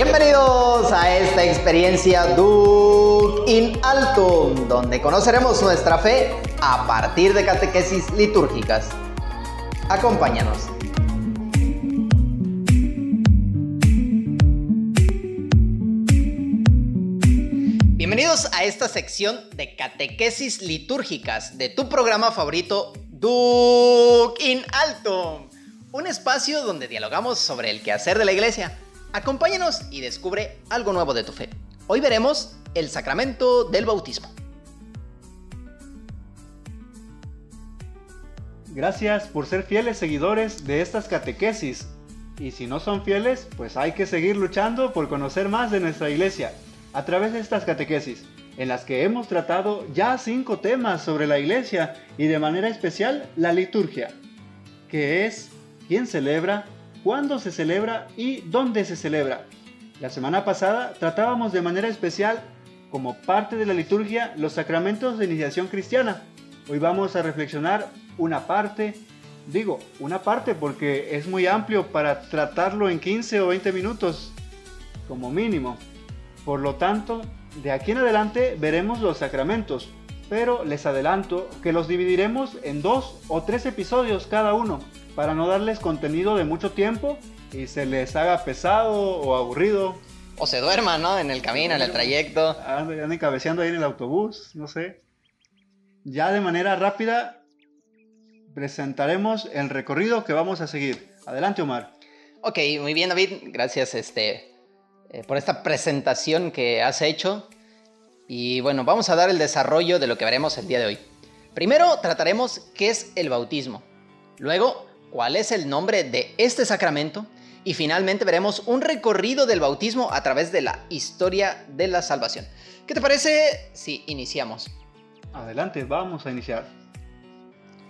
Bienvenidos a esta experiencia Duke in Alto, donde conoceremos nuestra fe a partir de catequesis litúrgicas. Acompáñanos. Bienvenidos a esta sección de catequesis litúrgicas de tu programa favorito Duke in Alto, un espacio donde dialogamos sobre el quehacer de la iglesia Acompáñanos y descubre algo nuevo de tu fe. Hoy veremos el sacramento del bautismo. Gracias por ser fieles seguidores de estas catequesis. Y si no son fieles, pues hay que seguir luchando por conocer más de nuestra iglesia a través de estas catequesis, en las que hemos tratado ya cinco temas sobre la iglesia y de manera especial la liturgia, que es quién celebra, cuándo se celebra y dónde se celebra. La semana pasada tratábamos de manera especial, como parte de la liturgia, los sacramentos de iniciación cristiana. Hoy vamos a reflexionar una parte, digo, una parte porque es muy amplio para tratarlo en 15 o 20 minutos, como mínimo. Por lo tanto, de aquí en adelante veremos los sacramentos, pero les adelanto que los dividiremos en dos o tres episodios cada uno para no darles contenido de mucho tiempo y se les haga pesado o aburrido. O se duerman, ¿no? En el camino, en el trayecto. Anden, cabeceando ahí en el autobús, no sé. Ya de manera rápida presentaremos el recorrido que vamos a seguir. Adelante, Omar. Ok, muy bien, David. Gracias este, eh, por esta presentación que has hecho. Y bueno, vamos a dar el desarrollo de lo que veremos el día de hoy. Primero trataremos qué es el bautismo. Luego cuál es el nombre de este sacramento y finalmente veremos un recorrido del bautismo a través de la historia de la salvación. ¿Qué te parece si iniciamos? Adelante, vamos a iniciar.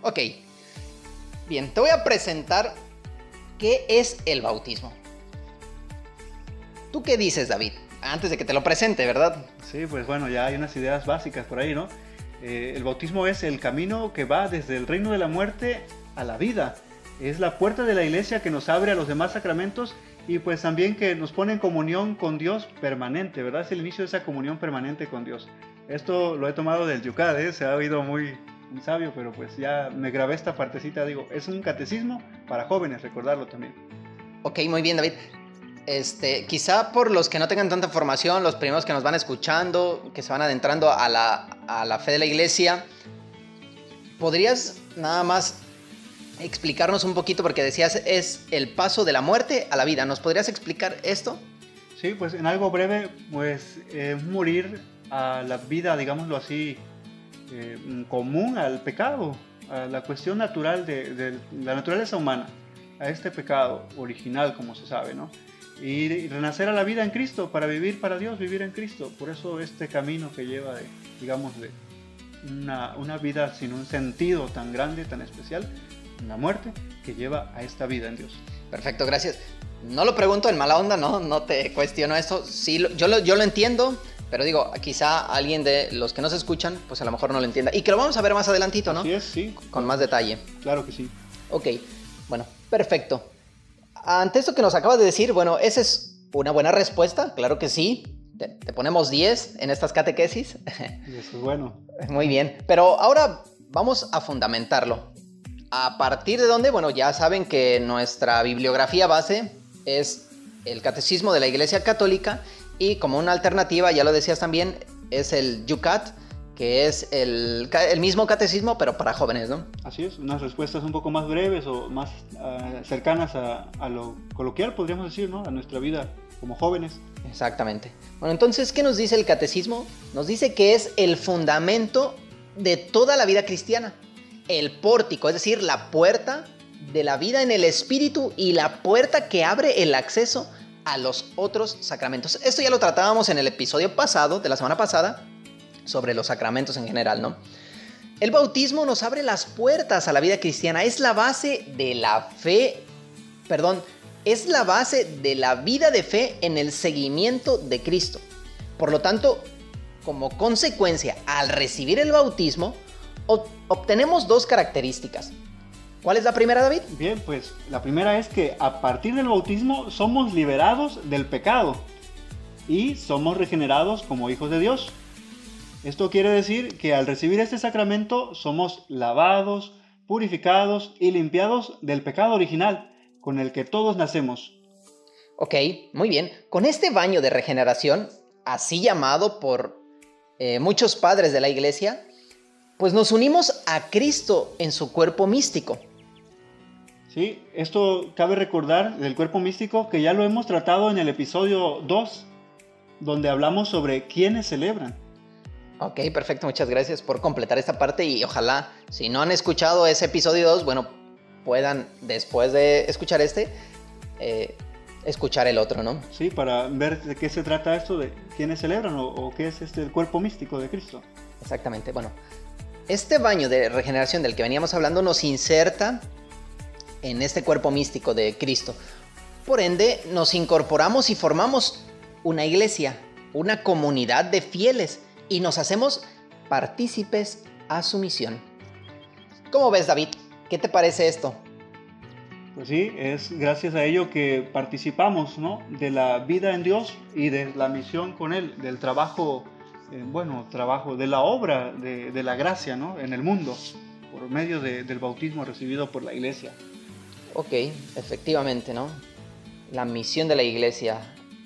Ok, bien, te voy a presentar qué es el bautismo. ¿Tú qué dices, David? Antes de que te lo presente, ¿verdad? Sí, pues bueno, ya hay unas ideas básicas por ahí, ¿no? Eh, el bautismo es el camino que va desde el reino de la muerte a la vida es la puerta de la iglesia que nos abre a los demás sacramentos y pues también que nos pone en comunión con Dios permanente, ¿verdad? Es el inicio de esa comunión permanente con Dios. Esto lo he tomado del Yucat, ¿eh? se ha oído muy, muy sabio, pero pues ya me grabé esta partecita, digo, es un catecismo para jóvenes, recordarlo también. Ok, muy bien David. Este, quizá por los que no tengan tanta formación, los primeros que nos van escuchando, que se van adentrando a la, a la fe de la iglesia, ¿podrías nada más explicarnos un poquito, porque decías es el paso de la muerte a la vida. ¿Nos podrías explicar esto? Sí, pues en algo breve, pues es morir a la vida, digámoslo así, eh, común, al pecado, a la cuestión natural de, la naturaleza humana, a este pecado original, como se sabe, ¿no? Y, renacer a la vida en Cristo, para vivir para Dios, vivir en Cristo. Por eso este camino que lleva, de, digamos, de una, una vida sin un sentido tan grande, tan especial, la muerte que lleva a esta vida en Dios. Perfecto, gracias. No lo pregunto en mala onda, no, no te cuestiono esto. Sí, yo lo, yo lo entiendo, pero digo, quizá alguien de los que nos escuchan, pues a lo mejor no lo entienda. Y que lo vamos a ver más adelantito, ¿no? Sí, es, sí. Con más detalle. Claro que sí. Ok, bueno, perfecto. Ante esto que nos acabas de decir, bueno, esa es una buena respuesta, claro que sí. Te, te ponemos 10 en estas catequesis. Eso es bueno. Muy bien, pero ahora vamos a fundamentarlo. A partir de donde, bueno, ya saben que nuestra bibliografía base es el Catecismo de la Iglesia Católica y como una alternativa, ya lo decías también, es el Yucat, que es el, mismo catecismo pero para jóvenes, ¿no? Así es, unas respuestas un poco más breves o más ah, cercanas a, a, lo coloquial, podríamos decir, ¿no? A nuestra vida como jóvenes. Exactamente. Bueno, entonces, ¿qué nos dice el catecismo? Nos dice que es el fundamento de toda la vida cristiana el pórtico, es decir, la puerta de la vida en el espíritu y la puerta que abre el acceso a los otros sacramentos. Esto ya lo tratábamos en el episodio pasado, de la semana pasada, sobre los sacramentos en general, ¿no? El bautismo nos abre las puertas a la vida cristiana, es la base de la fe, perdón, es la base de la vida de fe en el seguimiento de Cristo. Por lo tanto, como consecuencia, al recibir el bautismo, obtenemos dos características. ¿Cuál es la primera, David? Bien, pues la primera es que a partir del bautismo somos liberados del pecado. y somos regenerados como hijos de Dios. Esto quiere decir que al recibir este sacramento somos lavados, purificados y limpiados del pecado original con el que todos nacemos. Ok, muy bien. Con este baño de regeneración, así llamado por eh, muchos padres de la iglesia, pues nos unimos a Cristo en su cuerpo místico. Sí, esto cabe recordar del cuerpo místico que ya lo hemos tratado en el episodio 2, donde hablamos sobre quiénes celebran. Ok, perfecto, muchas gracias por completar esta parte y ojalá, si no han escuchado ese episodio 2, bueno, puedan después de escuchar este, eh, escuchar el otro, ¿no? Sí, para ver de qué se trata esto, de quiénes celebran o, o qué es este el cuerpo místico de Cristo. Exactamente, bueno, este baño de regeneración del que veníamos hablando nos inserta en este cuerpo místico de Cristo. Por ende, nos incorporamos y formamos una iglesia, una comunidad de fieles y nos hacemos partícipes a su misión. ¿Cómo ves, David? ¿Qué te parece esto? Pues sí, es gracias a ello que participamos ¿no? de la vida en Dios y de la misión con Él, del trabajo, eh, bueno, trabajo, de la obra de, la gracia ¿no? en el mundo, por medio de, del bautismo recibido por la iglesia. Ok, efectivamente, ¿no? La misión de la iglesia,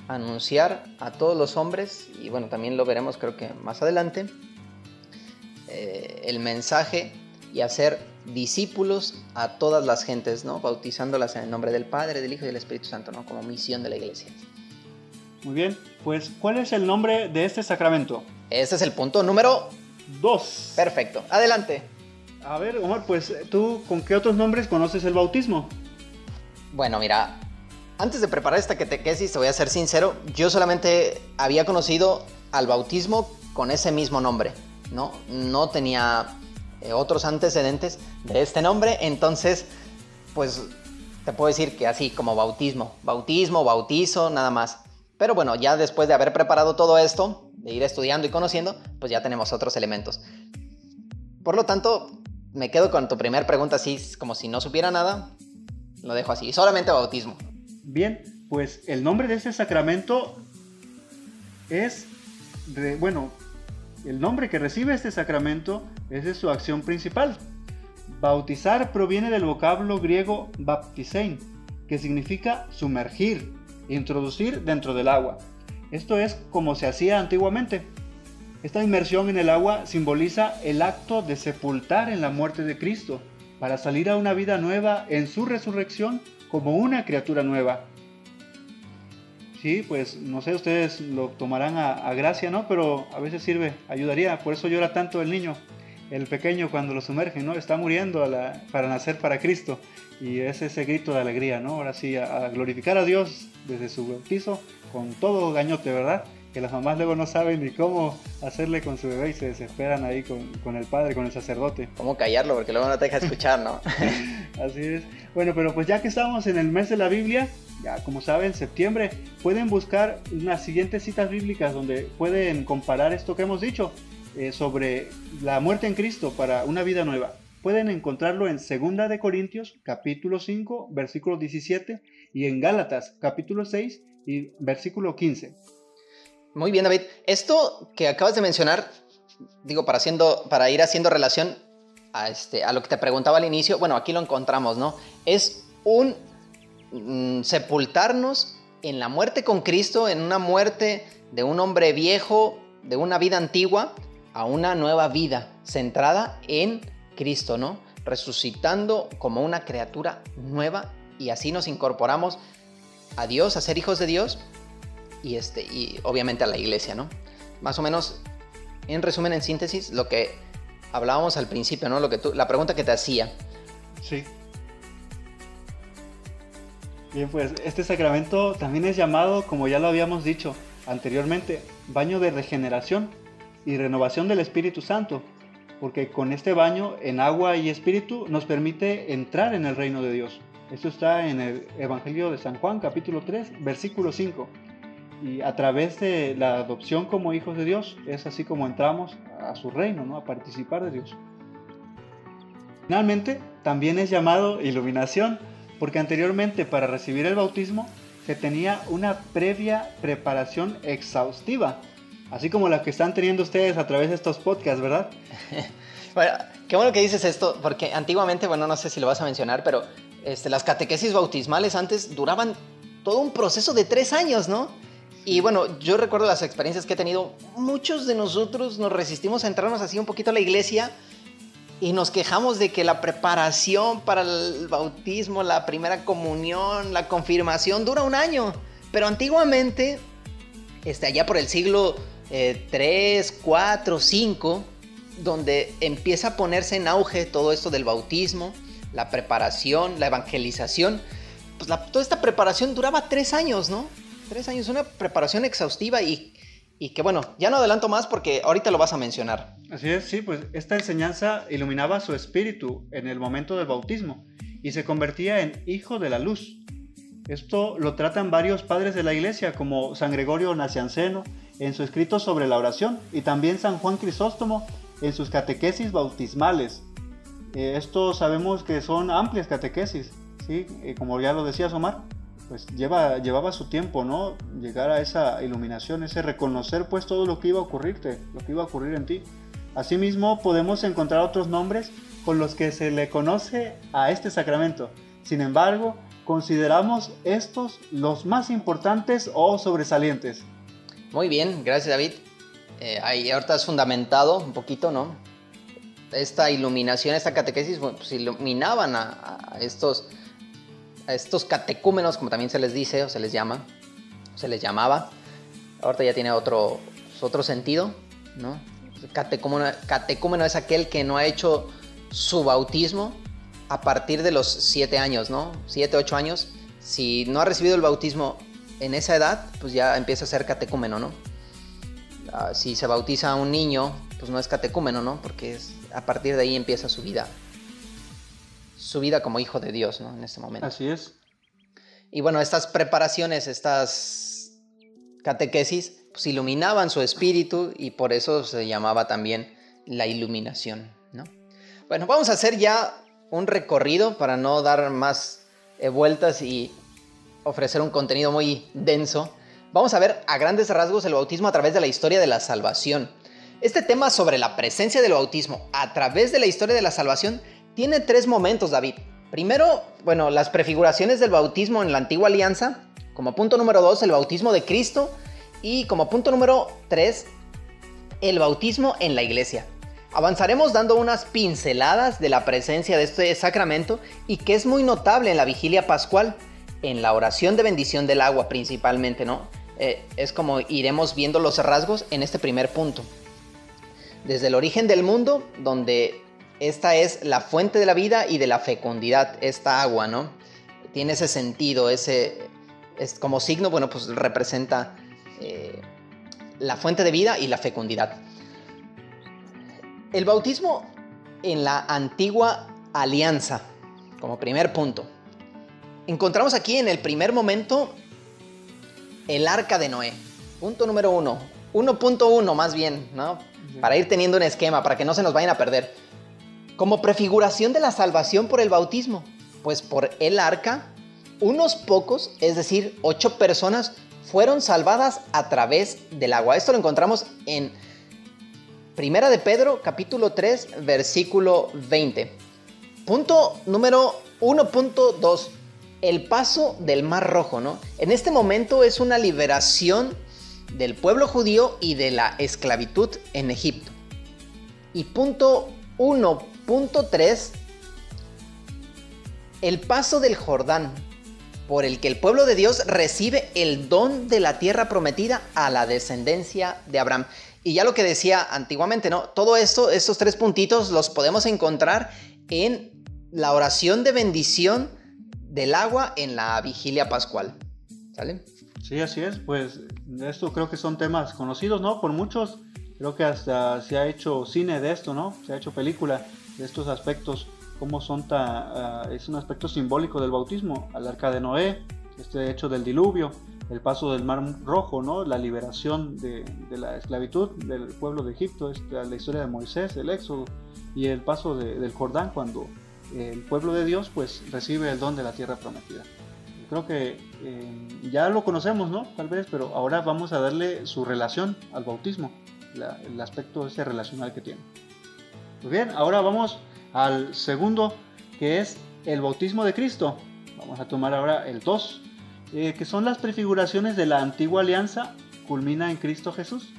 anunciar a todos los hombres, y bueno, también lo veremos creo que más adelante, eh, el mensaje y hacer discípulos a todas las gentes, ¿no? Bautizándolas en el nombre del Padre, del Hijo y del Espíritu Santo, ¿no? Como misión de la iglesia. Muy bien, pues ¿cuál es el nombre de este sacramento? Este es el punto número Dos. Perfecto, adelante. A ver, Omar, pues tú con qué otros nombres conoces el bautismo? Bueno, mira, antes de preparar esta catequesis, te voy a ser sincero, yo solamente había conocido al bautismo con ese mismo nombre, ¿no? No tenía eh, otros antecedentes de este nombre, entonces, pues te puedo decir que así como bautismo, bautismo, bautizo, nada más. Pero bueno, ya después de haber preparado todo esto, de ir estudiando y conociendo, pues ya tenemos otros elementos. Por lo tanto, me quedo con tu primera pregunta así, como si no supiera nada, lo dejo así, solamente bautismo. Bien, pues el nombre de este sacramento es, bueno, el nombre que recibe este sacramento es de su acción principal. Bautizar proviene del vocablo griego baptisein, que significa sumergir, introducir dentro del agua. Esto es como se hacía antiguamente. Esta inmersión en el agua simboliza el acto de sepultar en la muerte de Cristo para salir a una vida nueva en su resurrección como una criatura nueva. Sí, pues no sé, ustedes lo tomarán a, gracia, ¿no? Pero a veces sirve, ayudaría, por eso llora tanto el niño, el pequeño cuando lo sumergen, ¿no? Está muriendo para nacer para Cristo y es ese grito de alegría, ¿no? Ahora sí, a, a glorificar a Dios desde su bautizo con todo gañote, ¿verdad? que las mamás luego no saben ni cómo hacerle con su bebé y se desesperan ahí con, con, el padre, con el sacerdote. ¿Cómo callarlo? Porque luego no te deja escuchar, ¿no? Así es. Bueno, pero pues ya que estamos en el mes de la Biblia, ya como saben, septiembre, pueden buscar unas siguientes citas bíblicas donde pueden comparar esto que hemos dicho eh, sobre la muerte en Cristo para una vida nueva. Pueden encontrarlo en 2 de Corintios, capítulo 5, versículo 17, y en Gálatas, capítulo 6 y versículo 15. Muy bien, David. Esto que acabas de mencionar, digo, para, haciendo, para ir haciendo relación a, este, a lo que te preguntaba al inicio, bueno, aquí lo encontramos, ¿no? Es un mm, sepultarnos en la muerte con Cristo, en una muerte de un hombre viejo, de una vida antigua, a una nueva vida centrada en Cristo, ¿no? Resucitando como una criatura nueva y así nos incorporamos a Dios, a ser hijos de Dios y, este, y obviamente a la iglesia, ¿no? Más o menos, en resumen, en síntesis, lo que hablábamos al principio, ¿no? Lo que tú, la pregunta que te hacía. Sí. Bien, pues este sacramento también es llamado, como ya lo habíamos dicho anteriormente, baño de regeneración y renovación del Espíritu Santo, porque con este baño en agua y espíritu nos permite entrar en el reino de Dios. Esto está en el Evangelio de San Juan, capítulo 3, versículo 5 y a través de la adopción como hijos de Dios es así como entramos a su reino, ¿no? a participar de Dios. Finalmente, también es llamado iluminación, porque anteriormente para recibir el bautismo se tenía una previa preparación exhaustiva, así como la que están teniendo ustedes a través de estos podcasts, ¿verdad? bueno, qué bueno que dices esto, porque antiguamente, bueno, no sé si lo vas a mencionar, pero este, las catequesis bautismales antes duraban todo un proceso de tres años, ¿no? Y bueno, yo recuerdo las experiencias que he tenido. Muchos de nosotros nos resistimos a entrarnos así un poquito a la iglesia y nos quejamos de que la preparación para el bautismo, la primera comunión, la confirmación dura un año. Pero antiguamente, este, allá por el siglo 3, 4, 5, donde empieza a ponerse en auge todo esto del bautismo, la preparación, la evangelización, pues toda esta preparación duraba tres años, ¿no? Tres años, una preparación exhaustiva y, y que bueno, ya no adelanto más porque ahorita lo vas a mencionar. Así es, sí, pues esta enseñanza iluminaba su espíritu en el momento del bautismo y se convertía en hijo de la luz. Esto lo tratan varios padres de la iglesia, como San Gregorio Nacianceno en su escrito sobre la oración y también San Juan Crisóstomo en sus catequesis bautismales. Eh, esto sabemos que son amplias catequesis, ¿sí? Eh, como ya lo decía Omar pues lleva, llevaba su tiempo, ¿no? Llegar a esa iluminación, ese reconocer pues todo lo que iba a ocurrirte, lo que iba a ocurrir en ti. Asimismo, podemos encontrar otros nombres con los que se le conoce a este sacramento. Sin embargo, consideramos estos los más importantes o sobresalientes. Muy bien, gracias David. Eh, ahí ahorita has fundamentado un poquito, ¿no? Esta iluminación, esta catequesis, pues iluminaban a estos a estos catecúmenos, como también se les dice o se les llama, se les llamaba. Ahorita ya tiene otro, otro sentido, ¿no? Catecúmeno, catecúmeno es aquel que no ha hecho su bautismo a partir de los siete años, ¿no? Siete, ocho años. Si no ha recibido el bautismo en esa edad, pues ya empieza a ser catecúmeno, ¿no? Ah, si se bautiza a un niño, pues no es catecúmeno, ¿no? Porque es, a partir de ahí empieza su vida su vida como hijo de Dios, ¿no? En este momento. Así es. Y bueno, estas preparaciones, estas catequesis, pues iluminaban su espíritu y por eso se llamaba también la iluminación, ¿no? Bueno, vamos a hacer ya un recorrido para no dar más eh, vueltas y ofrecer un contenido muy denso. Vamos a ver a grandes rasgos el bautismo a través de la historia de la salvación. Este tema sobre la presencia del bautismo a través de la historia de la salvación tiene tres momentos, David. Primero, bueno, las prefiguraciones del bautismo en la antigua alianza. Como punto número dos, el bautismo de Cristo. Y como punto número tres, el bautismo en la iglesia. Avanzaremos dando unas pinceladas de la presencia de este sacramento y que es muy notable en la vigilia pascual, en la oración de bendición del agua principalmente, ¿no? Eh, es como iremos viendo los rasgos en este primer punto. Desde el origen del mundo, donde esta es la fuente de la vida y de la fecundidad, esta agua, ¿no? Tiene ese sentido, ese, es como signo, bueno, pues representa eh, la fuente de vida y la fecundidad. El bautismo en la antigua alianza, como primer punto. Encontramos aquí en el primer momento el arca de Noé. Punto número uno. 1.1 más bien, ¿no? Para ir teniendo un esquema, para que no se nos vayan a perder como prefiguración de la salvación por el bautismo, pues por el arca, unos pocos, es decir, ocho personas, fueron salvadas a través del agua. Esto lo encontramos en Primera de Pedro, capítulo 3, versículo 20. Punto número 1.2. El paso del Mar Rojo, ¿no? En este momento es una liberación del pueblo judío y de la esclavitud en Egipto. Y punto 1 Punto 3. El paso del Jordán, por el que el pueblo de Dios recibe el don de la tierra prometida a la descendencia de Abraham. Y ya lo que decía antiguamente, ¿no? Todo esto, estos tres puntitos los podemos encontrar en la oración de bendición del agua en la vigilia pascual. ¿Sale? Sí, así es. Pues esto creo que son temas conocidos, ¿no? Por muchos. Creo que hasta se ha hecho cine de esto, ¿no? Se ha hecho película de estos aspectos, cómo son ta, uh, es un aspecto simbólico del bautismo, al arca de Noé, este hecho del diluvio, el paso del mar rojo, ¿no? la liberación de, de la esclavitud del pueblo de Egipto, esta, la historia de Moisés, el éxodo, y el paso de, del Jordán cuando el pueblo de Dios pues recibe el don de la tierra prometida. creo que eh, ya lo conocemos, ¿no? Tal vez, pero ahora vamos a darle su relación al bautismo, el aspecto ese relacional que tiene. Pues bien, ahora vamos al segundo, que es el bautismo de Cristo. Vamos a tomar ahora el 2, eh, que son las prefiguraciones de la antigua alianza, culmina en Cristo Jesús.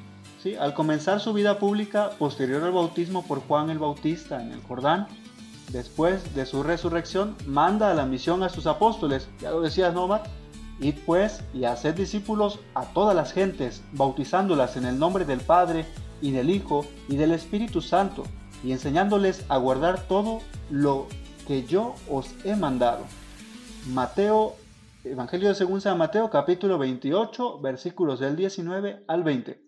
¿sí? Al comenzar su vida pública, posterior al bautismo por Juan el Bautista en el Jordán, después de su resurrección, manda a la misión a sus apóstoles, ya lo decías, Nomar, id pues y haced discípulos a todas las gentes, bautizándolas en el nombre del Padre y del Hijo y del Espíritu Santo, y enseñándoles a guardar todo lo que yo os he mandado. Mateo, Evangelio según San Mateo, capítulo 28, versículos del 19 al 20.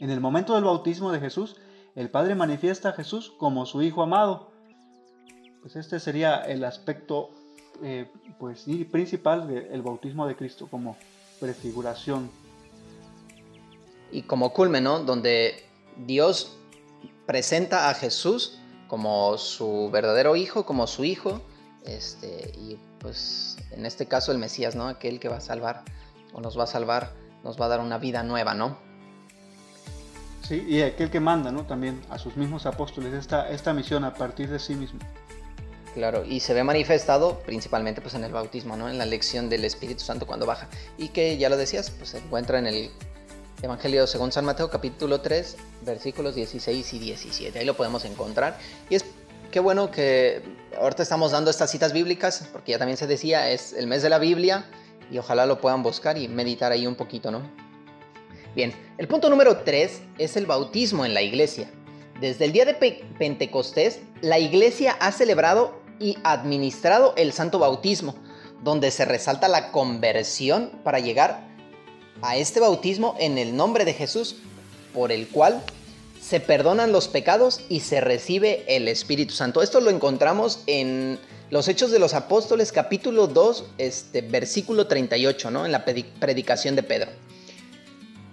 En el momento del bautismo de Jesús, el Padre manifiesta a Jesús como su Hijo amado, pues este sería el aspecto eh, pues, principal del bautismo de Cristo como prefiguración. Y como culmen, ¿no? Donde Dios presenta a Jesús como su verdadero hijo, como su hijo, este, y pues en este caso el Mesías, ¿no? Aquel que va a salvar o nos va a salvar, nos va a dar una vida nueva, ¿no? Sí, y aquel que manda, ¿no? También a sus mismos apóstoles esta, esta misión a partir de sí mismo. Claro, y se ve manifestado principalmente pues en el bautismo, ¿no? En la elección del Espíritu Santo cuando baja. Y que ya lo decías, pues se encuentra en el Evangelio según San Mateo capítulo 3, versículos 16 y 17. Ahí lo podemos encontrar. Y es qué bueno que ahorita estamos dando estas citas bíblicas, porque ya también se decía, es el mes de la Biblia, y ojalá lo puedan buscar y meditar ahí un poquito, ¿no? Bien, el punto número 3 es el bautismo en la iglesia. Desde el día de Pentecostés, la iglesia ha celebrado y administrado el santo bautismo, donde se resalta la conversión para llegar a este bautismo en el nombre de Jesús, por el cual se perdonan los pecados y se recibe el Espíritu Santo. Esto lo encontramos en los Hechos de los Apóstoles capítulo 2, este, versículo 38, ¿no? en la predicación de Pedro.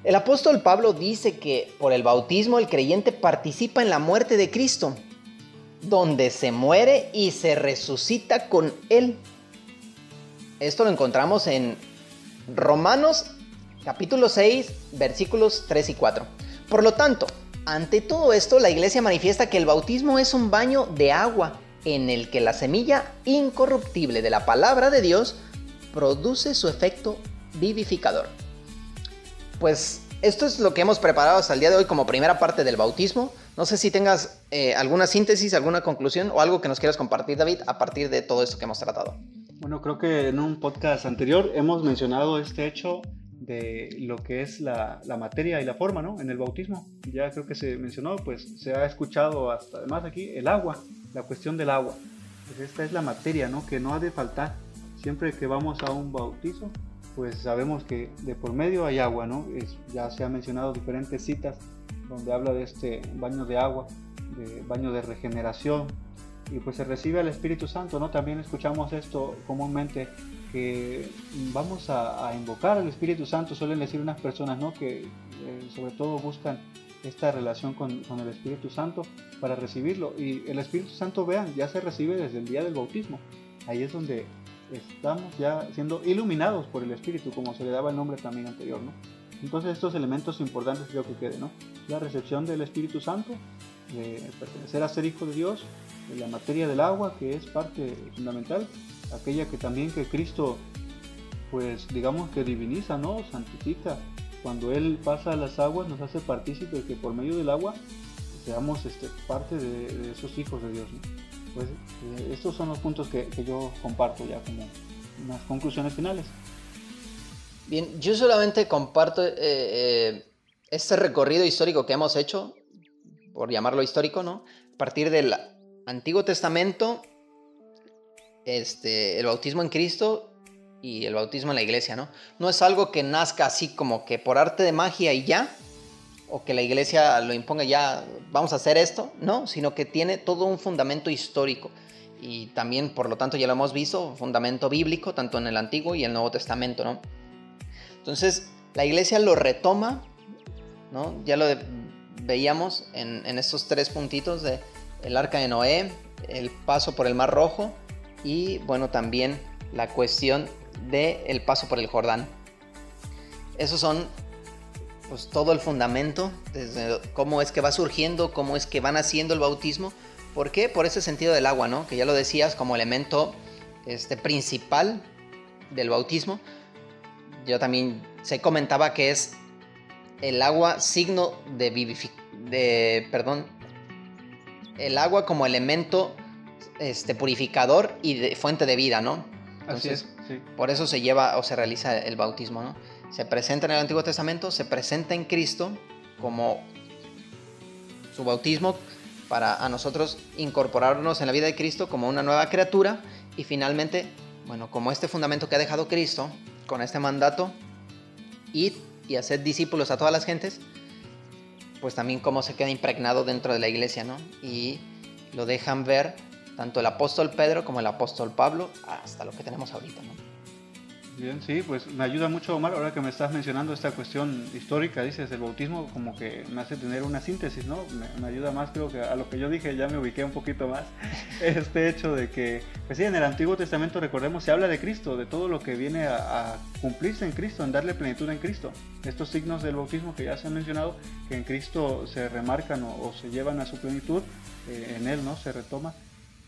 El apóstol Pablo dice que por el bautismo el creyente participa en la muerte de Cristo donde se muere y se resucita con Él. Esto lo encontramos en Romanos capítulo 6, versículos 3 y 4. Por lo tanto, ante todo esto, la iglesia manifiesta que el bautismo es un baño de agua en el que la semilla incorruptible de la palabra de Dios produce su efecto vivificador. Pues esto es lo que hemos preparado hasta el día de hoy como primera parte del bautismo. No sé si tengas eh, alguna síntesis, alguna conclusión o algo que nos quieras compartir, David, a partir de todo esto que hemos tratado. Bueno, creo que en un podcast anterior hemos mencionado este hecho de lo que es la, materia y la forma, ¿no? En el bautismo. Ya creo que se mencionó, pues se ha escuchado hasta además aquí el agua, la cuestión del agua. Pues esta es la materia, ¿no? Que no ha de faltar. Siempre que vamos a un bautizo, pues sabemos que de por medio hay agua, ¿no? ya se han mencionado diferentes citas donde habla de este baño de agua, de baño de regeneración, y pues se recibe al Espíritu Santo, ¿no? También escuchamos esto comúnmente, que vamos a, invocar al Espíritu Santo, suelen decir unas personas, ¿no? Que eh, sobre todo buscan esta relación con, con, el Espíritu Santo para recibirlo. Y el Espíritu Santo, vean, ya se recibe desde el día del bautismo. Ahí es donde estamos ya siendo iluminados por el Espíritu, como se le daba el nombre también anterior, ¿no? Entonces estos elementos importantes creo que quede, ¿no? La recepción del Espíritu Santo, de pertenecer a ser hijo de Dios, la materia del agua, que es parte fundamental, aquella que también que Cristo, pues digamos que diviniza, ¿no? Santifica. Cuando Él pasa las aguas nos hace partícipe de que por medio del agua seamos este, parte de, esos hijos de Dios, pues eh, estos son los puntos que, yo comparto ya como unas conclusiones finales. Bien, yo solamente comparto eh, eh, este recorrido histórico que hemos hecho, por llamarlo histórico, ¿no? A partir del Antiguo Testamento, este, el bautismo en Cristo y el bautismo en la iglesia, ¿no? No es algo que nazca así como que por arte de magia y ya, o que la iglesia lo imponga ya, vamos a hacer esto, no, sino que tiene todo un fundamento histórico y también, por lo tanto, ya lo hemos visto, fundamento bíblico, tanto en el Antiguo y el Nuevo Testamento, ¿no? Entonces, la iglesia lo retoma, ¿no? Ya lo veíamos en, estos tres puntitos de el arca de Noé, el paso por el Mar Rojo y, bueno, también la cuestión del paso por el Jordán. Esos son pues todo el fundamento, desde cómo es que va surgiendo, cómo es que van haciendo el bautismo. ¿Por qué? Por ese sentido del agua, ¿no? Que ya lo decías como elemento este, principal del bautismo. Yo también se comentaba que es el agua signo de de perdón, el agua como elemento este, purificador y de, fuente de vida, ¿no? Así es, Por eso se lleva o se realiza el bautismo, ¿no? Se presenta en el Antiguo Testamento, se presenta en Cristo como su bautismo para a nosotros incorporarnos en la vida de Cristo como una nueva criatura y finalmente, bueno, como este fundamento que ha dejado Cristo con este mandato, ir y hacer discípulos a todas las gentes, pues también cómo se queda impregnado dentro de la iglesia, ¿no? Y lo dejan ver tanto el apóstol Pedro como el apóstol Pablo hasta lo que tenemos ahorita, ¿no? Bien, sí, pues me ayuda mucho, Omar, ahora que me estás mencionando esta cuestión histórica, dices, el bautismo, como que me hace tener una síntesis, ¿no? Me, ayuda más, creo que a lo que yo dije ya me ubiqué un poquito más, este hecho de que, pues sí, en el Antiguo Testamento, recordemos, se habla de Cristo, de todo lo que viene a, cumplirse en Cristo, en darle plenitud en Cristo. Estos signos del bautismo que ya se han mencionado, que en Cristo se remarcan o, se llevan a su plenitud, eh, en Él, ¿no? Se retoma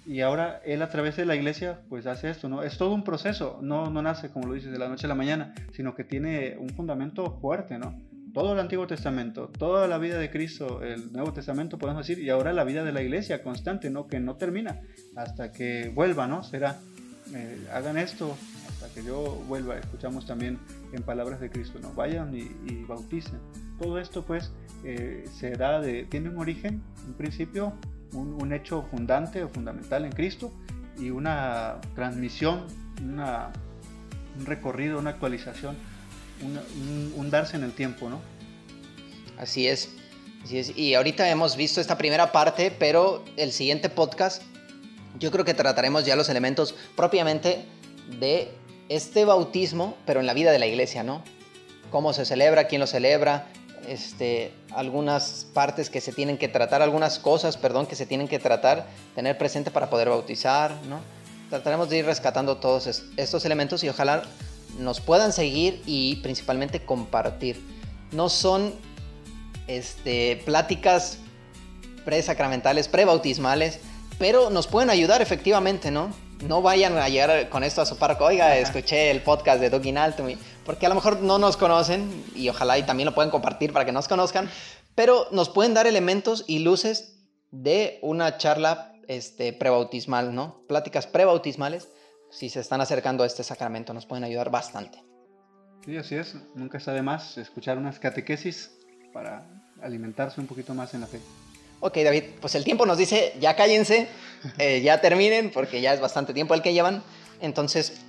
y ahora él a través de la iglesia pues hace esto, ¿no? Es todo un proceso, no, no nace como lo dices de la noche a la mañana, sino que tiene un fundamento fuerte, ¿no? Todo el Antiguo Testamento, toda la vida de Cristo, el Nuevo Testamento podemos decir, y ahora la vida de la iglesia constante, ¿no? Que no termina hasta que vuelva, ¿no? Será, eh, hagan esto hasta que yo vuelva. Escuchamos también en palabras de Cristo, ¿no? Vayan y, bauticen. Todo esto pues eh, se da de, tiene un origen, un principio un, hecho fundante o fundamental en Cristo y una transmisión, un recorrido, una actualización, un, darse en el tiempo, ¿no? Así es, así es. Y ahorita hemos visto esta primera parte, pero el siguiente podcast yo creo que trataremos ya los elementos propiamente de este bautismo, pero en la vida de la iglesia, ¿no? Cómo se celebra, quién lo celebra, este, algunas partes que se tienen que tratar, algunas cosas, perdón, que se tienen que tratar, tener presente para poder bautizar, ¿no? Trataremos de ir rescatando todos estos elementos y ojalá nos puedan seguir y principalmente compartir. No son este, pláticas pre-sacramentales, pre-bautismales, pero nos pueden ayudar efectivamente, ¿no? No vayan a llegar con esto a su parco, oiga, escuché el podcast de Doug Inalto, porque a lo mejor no nos conocen y ojalá y también lo pueden compartir para que nos conozcan, pero nos pueden dar elementos y luces de una charla este, prebautismal, ¿no? Pláticas prebautismales, si se están acercando a este sacramento, nos pueden ayudar bastante. Sí, así es. Nunca está de más escuchar unas catequesis para alimentarse un poquito más en la fe. Ok, David, pues el tiempo nos dice, ya cállense, eh, ya terminen, porque ya es bastante tiempo el que llevan. Entonces,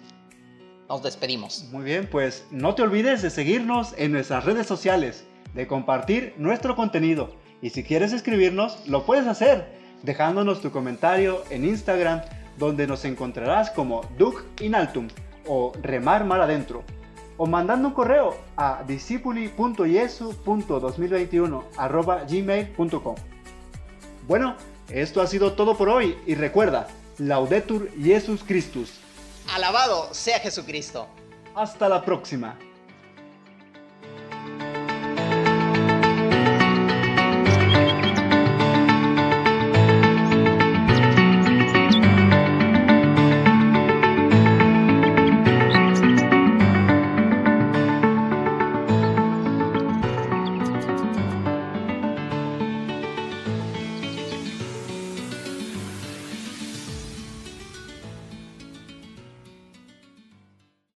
nos despedimos. Muy bien, pues no te olvides de seguirnos en nuestras redes sociales, de compartir nuestro contenido y si quieres escribirnos, lo puedes hacer dejándonos tu comentario en Instagram donde nos encontrarás como Duc Inaltum o Remar Mar Adentro o mandando un correo a discipuli.yesu.2021 Bueno, esto ha sido todo por hoy y recuerda, Laudetur Jesus Christus. Alabado sea Jesucristo. Hasta la próxima.